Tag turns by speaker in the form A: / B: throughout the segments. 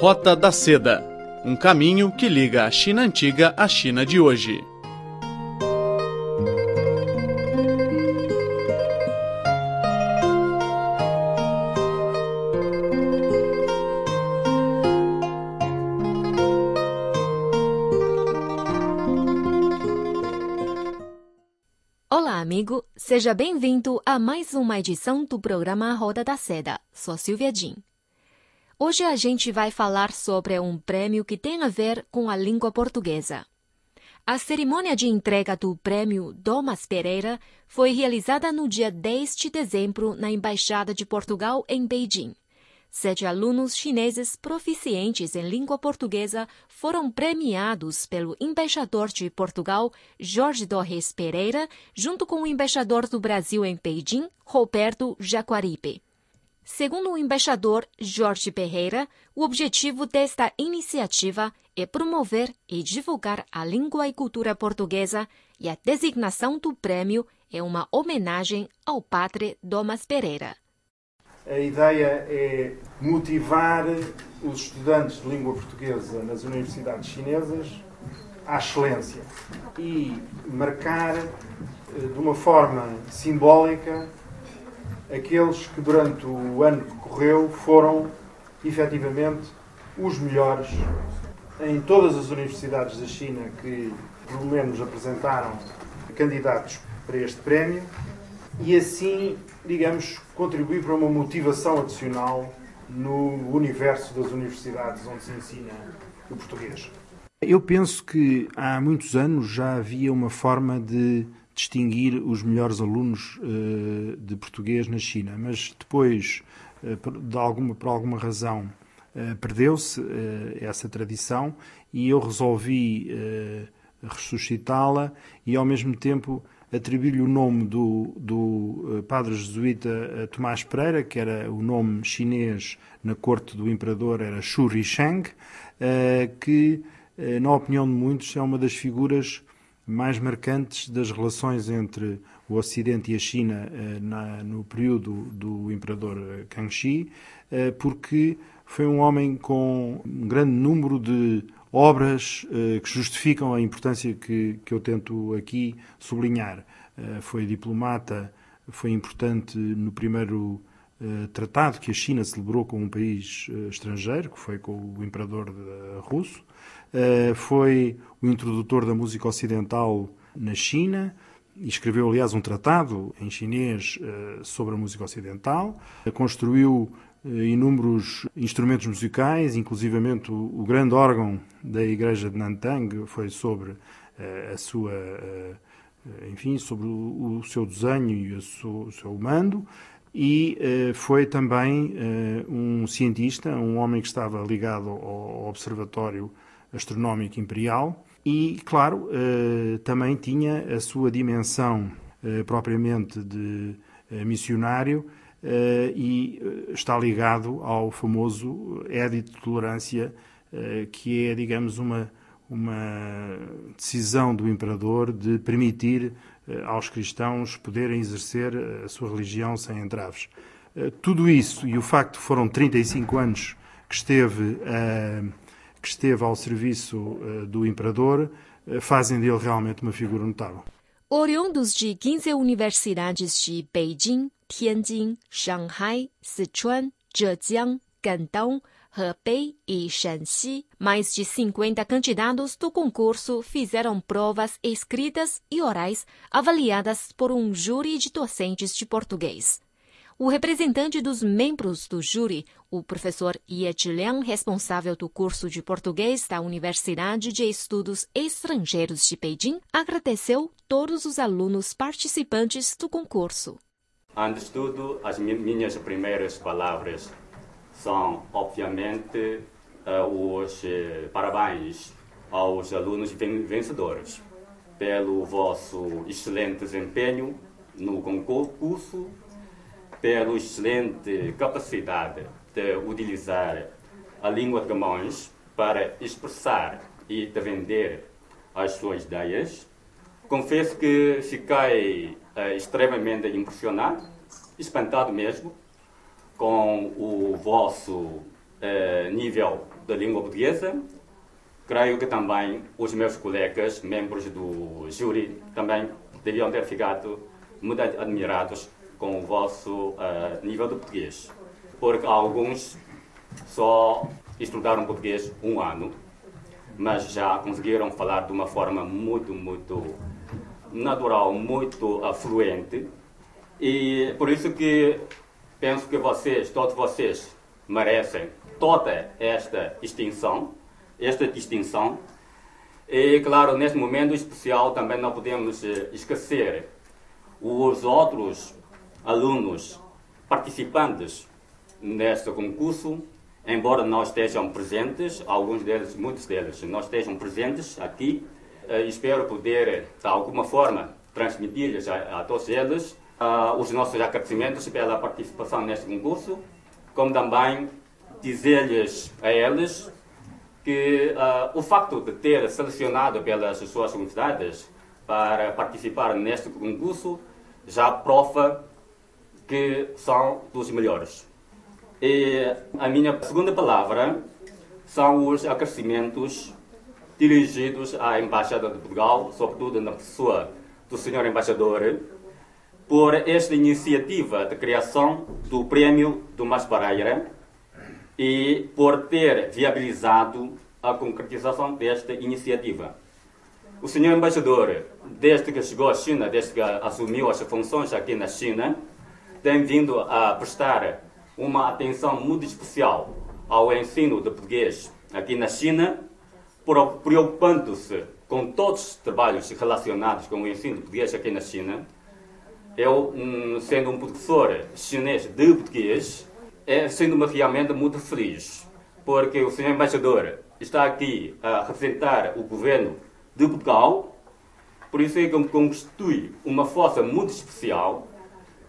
A: Rota da Seda um caminho que liga a China antiga à China de hoje.
B: Olá, amigo! Seja bem-vindo a mais uma edição do programa Roda da Seda. Sou Silvia Jin. Hoje a gente vai falar sobre um prêmio que tem a ver com a língua portuguesa. A cerimônia de entrega do prêmio Domas Pereira foi realizada no dia 10 de dezembro na Embaixada de Portugal em Beijing. Sete alunos chineses proficientes em língua portuguesa foram premiados pelo embaixador de Portugal, Jorge Torres Pereira, junto com o embaixador do Brasil em Beijing, Roberto Jaguaribe. Segundo o embaixador Jorge Pereira, o objetivo desta iniciativa é promover e divulgar a língua e cultura portuguesa e a designação do prêmio é uma homenagem ao padre Domas Pereira.
C: A ideia é motivar os estudantes de língua portuguesa nas universidades chinesas à excelência e marcar eh, de uma forma simbólica aqueles que durante o ano que correu foram efetivamente os melhores em todas as universidades da China que pelo menos apresentaram candidatos para este prémio e assim, digamos, contribuir para uma motivação adicional no universo das universidades onde se ensina o português.
D: Eu penso que há muitos anos já havia uma forma de distinguir os melhores alunos uh, de português na China, mas depois, uh, de alguma, por alguma razão, uh, perdeu-se essa tradição e eu resolvi ressuscitá-la e, ao mesmo tempo, atribuir-lhe o nome do, do padre jesuíta Tomás Pereira, que era o nome chinês na corte do imperador, era Xu Risheng, que, na opinião de muitos, é uma das figuras mais marcantes das relações entre o Ocidente e a China eh, na, no período do imperador eh, Kangxi, eh, porque foi um homem com um grande número de obras que justificam a importância que, que eu tento aqui sublinhar. Foi diplomata, foi importante no primeiro tratado que a China celebrou com um país estrangeiro, que foi com o imperador russo. Eh, foi o introdutor da música ocidental na China escreveu, aliás, um tratado em chinês eh, sobre a música ocidental. Construiu eh, inúmeros instrumentos musicais, inclusivamente o, grande órgão da igreja de Nantang foi sobre a sua, enfim, sobre o, seu desenho e o seu, o seu mando. E foi também um cientista, um homem que estava ligado ao Observatório Astronómico Imperial e, claro, eh, também tinha a sua dimensão eh, propriamente de eh, missionário e está ligado ao famoso Édito de Tolerância, que é, digamos, uma, uma decisão do imperador de permitir aos cristãos poderem exercer a sua religião sem entraves. Tudo isso e o facto de foram 35 anos que esteve a que esteve ao serviço uh, do imperador, uh, fazem dele realmente uma figura notável.
B: Oriundos de 15 universidades de Beijing, Tianjin, Shanghai, Sichuan, Zhejiang, Guangdong, Hebei e Shanxi, mais de 50 candidatos do concurso fizeram provas escritas e orais avaliadas por um júri de docentes de português. O representante dos membros do júri, o professor Ye Liang, responsável do curso de português da Universidade de Estudos Estrangeiros de Beijing, agradeceu todos os alunos participantes do concurso.
E: Antes de tudo, as minhas primeiras palavras são, obviamente, uh, os uh, parabéns aos alunos vencedores pelo vosso excelente desempenho no concurso pela excelente capacidade de utilizar a língua de Camões para expressar e de vender as suas ideias. Confesso que fiquei uh, extremamente impressionado, espantado mesmo, com o vosso uh, nível da língua portuguesa. Creio que também os meus colegas, membros do júri, também deviam ter ficado muito admirados com o vosso uh, nível de português. Porque alguns só estudaram português um ano, mas já conseguiram falar de uma forma muito, muito natural, muito uh, fluente. E por isso que penso que vocês, todos vocês, merecem toda esta extinção, esta distinção. E, claro, neste momento especial também não podemos eh, esquecer os outros alunos participantes neste concurso, embora não estejam presentes, alguns deles, muitos deles, não estejam presentes aqui. Eh, espero poder, de alguma forma, transmitir-lhes a, a todos eles uh, os nossos agradecimentos pela participação neste concurso, como também dizer-lhes a eles que uh, o facto de ter selecionado pelas suas universidades para participar neste concurso já prova que são dos melhores. E a minha segunda palavra são os agradecimentos dirigidos à Embaixada de Portugal, sobretudo na pessoa do Sr. Embaixador, por esta iniciativa de criação do Prémio do Mas Pereira e por ter viabilizado a concretização desta iniciativa. O senhor embaixador, desde que chegou à China, desde que assumiu as funções aqui na China, tem vindo a prestar uma atenção muito especial ao ensino de português aqui na China, preocupando-se com todos os trabalhos relacionados com o ensino de português aqui na China. Eu, hum, sendo um professor chinês de português, é sendo-me realmente muito feliz, porque o senhor embaixador está aqui a representar o governo de Portugal, por isso é que constitui uma força muito especial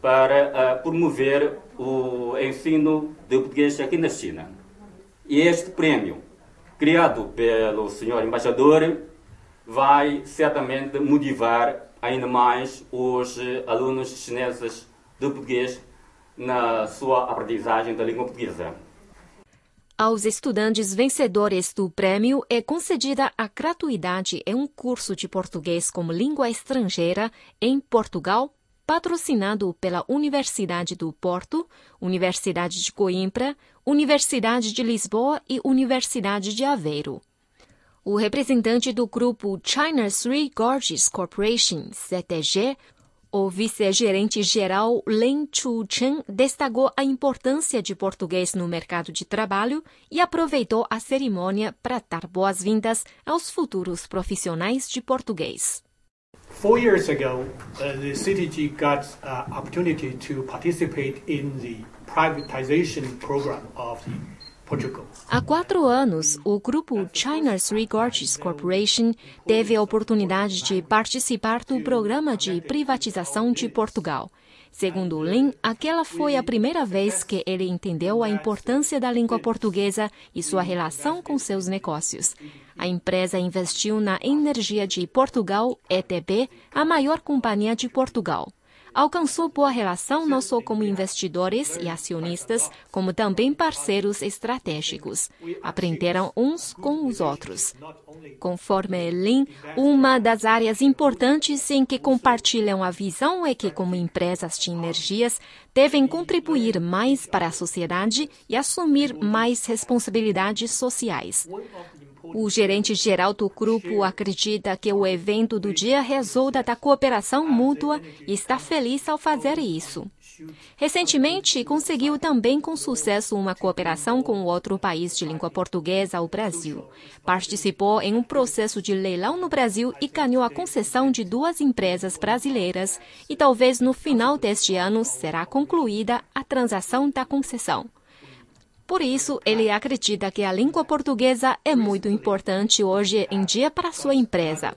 E: para uh, promover o ensino de português aqui na China. E este prémio, criado pelo senhor embaixador, vai certamente motivar ainda mais os alunos chineses de português na sua aprendizagem da língua portuguesa.
B: Aos estudantes vencedores do prêmio é concedida a gratuidade em um curso de português como língua estrangeira em Portugal, patrocinado pela Universidade do Porto, Universidade de Coimbra, Universidade de Lisboa e Universidade de Aveiro. O representante do grupo China Three Gorges Corporation, CTG, o vice-gerente-geral Len Chu-chen destacou a importância de português no mercado de trabalho e aproveitou a cerimônia para dar boas-vindas aos futuros profissionais de português.
F: Four years ago, uh, the CTG got uh, opportunity to participate in the privatization program of
B: Há quatro anos, o grupo China Three Gorges Corporation teve a oportunidade de participar do programa de privatização de Portugal. Segundo Lin, aquela foi a primeira vez que ele entendeu a importância da língua portuguesa e sua relação com seus negócios. A empresa investiu na Energia de Portugal, ETB, a maior companhia de Portugal alcançou boa relação não só como investidores e acionistas, como também parceiros estratégicos. Aprenderam uns com os outros. Conforme Lin, uma das áreas importantes em que compartilham a visão é que, como empresas de energias, devem contribuir mais para a sociedade e assumir mais responsabilidades sociais. O gerente-geral do grupo acredita que o evento do dia resulta da cooperação mútua e está feliz ao fazer isso. Recentemente, conseguiu também com sucesso uma cooperação com outro país de língua portuguesa, o Brasil. Participou em um processo de leilão no Brasil e ganhou a concessão de duas empresas brasileiras e talvez no final deste ano será concluída a transação da concessão. Por isso, ele acredita que a língua portuguesa é muito importante hoje em dia para sua empresa.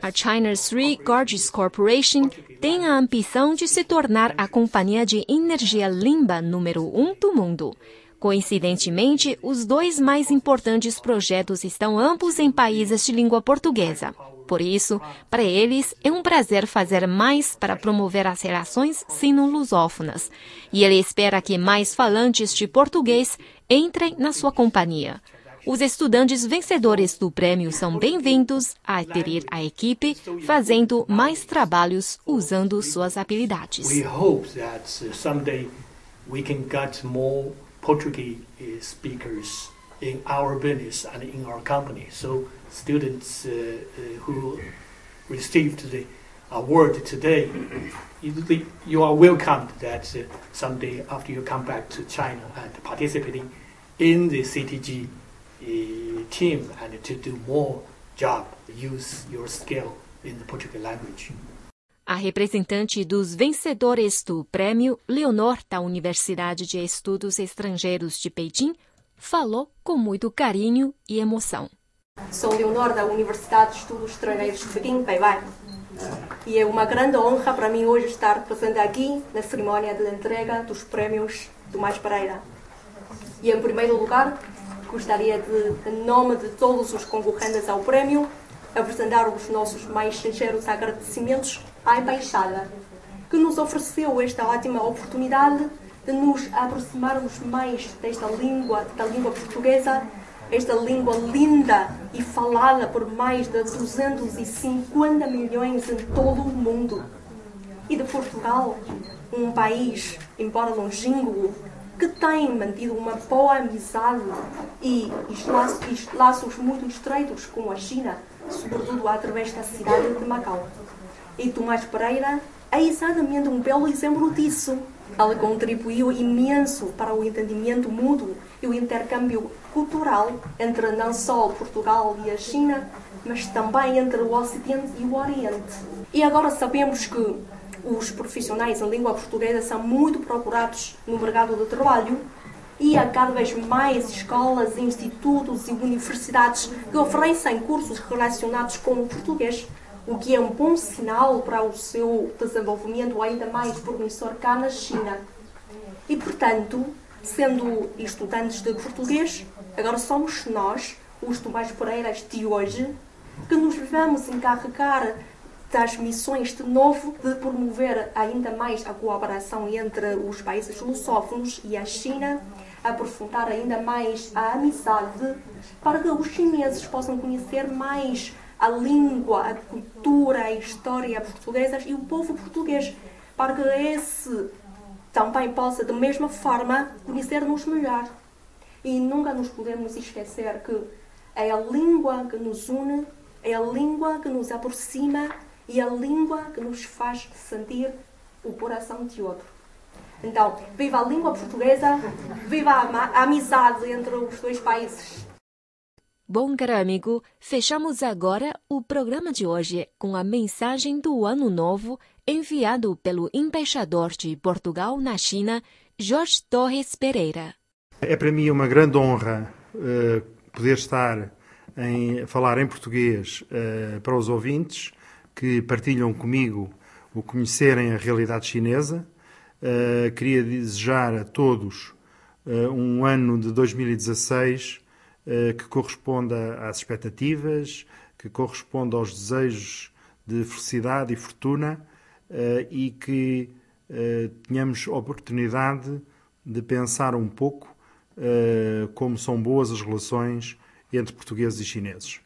B: A China Three Gorges Corporation tem a ambição de se tornar a companhia de energia limpa número um do mundo. Coincidentemente, os dois mais importantes projetos estão ambos em países de língua portuguesa. Por isso, para eles é um prazer fazer mais para promover as relações sino-lusófonas. E ele espera que mais falantes de português entrem na sua companhia. Os estudantes vencedores do prêmio são bem-vindos a aderir à equipe, fazendo mais trabalhos usando suas habilidades.
F: We hope that uh, someday we can get more Portuguese speakers in our business and in our company. So students uh, uh, who received the award today, you, you are welcomed that uh, someday after you come back to China and participating in the CTG team and to do more job, use your skill in the Portuguese language.
B: A representante dos vencedores do prêmio, Leonor, da Universidade de Estudos Estrangeiros de Pequim, falou com muito carinho e emoção.
G: Sou Leonor da Universidade de Estudos Estrangeiros de Pequim, Peivai. E é uma grande honra para mim hoje estar presente aqui na cerimónia de entrega dos prémios do Mais Pereira. E em primeiro lugar, Gostaria de, em nome de todos os concorrentes ao prémio, apresentar os nossos mais sinceros agradecimentos à Embaixada, que nos ofereceu esta ótima oportunidade de nos aproximarmos mais desta língua, da língua portuguesa, esta língua linda e falada por mais de 250 milhões em todo o mundo. E de Portugal, um país, embora longínquo, que têm mantido uma boa amizade e, laços muito estreitos com a China, sobretudo através da cidade de Macau. E Tomás Pereira é exatamente um belo exemplo disso. Ele contribuiu imenso para o entendimento mútuo e o intercâmbio cultural entre não só Portugal e a China, mas também entre o Ocidente e o Oriente. E agora sabemos que os profissionais em língua portuguesa são muito procurados no mercado de trabalho e há cada vez mais escolas, institutos e universidades que oferecem cursos relacionados com o português, o que é um bom sinal para o seu desenvolvimento ainda mais promissor cá na China. E, portanto, sendo estudantes de português, agora somos nós, os Tomás Pereiras de hoje, que nos vamos encarregar das missões de novo de promover ainda mais a cooperação entre os países lusófonos e a China, aprofundar ainda mais a amizade para que os chineses possam conhecer mais a língua, a cultura, a história portuguesas e o povo português, para que esse também possa, da mesma forma, conhecer-nos melhor. E nunca nos podemos esquecer que é a língua que nos une, é a língua que nos aproxima e a língua que nos faz sentir o coração de outro. Então, viva a língua portuguesa, viva a amizade entre os dois países.
B: Bom, caro amigo, fechamos agora o programa de hoje com a mensagem do Ano Novo enviado pelo embaixador de Portugal na China, Jorge Torres Pereira.
D: É para mim uma grande honra uh, poder estar em falar em português uh, para os ouvintes que partilham comigo o conhecerem a realidade chinesa. Uh, queria desejar a todos um ano de 2016 uh, eh, que corresponda às expectativas, que corresponda aos desejos de felicidade e fortuna e que tenhamos oportunidade de pensar um pouco como são boas as relações entre portugueses e chineses.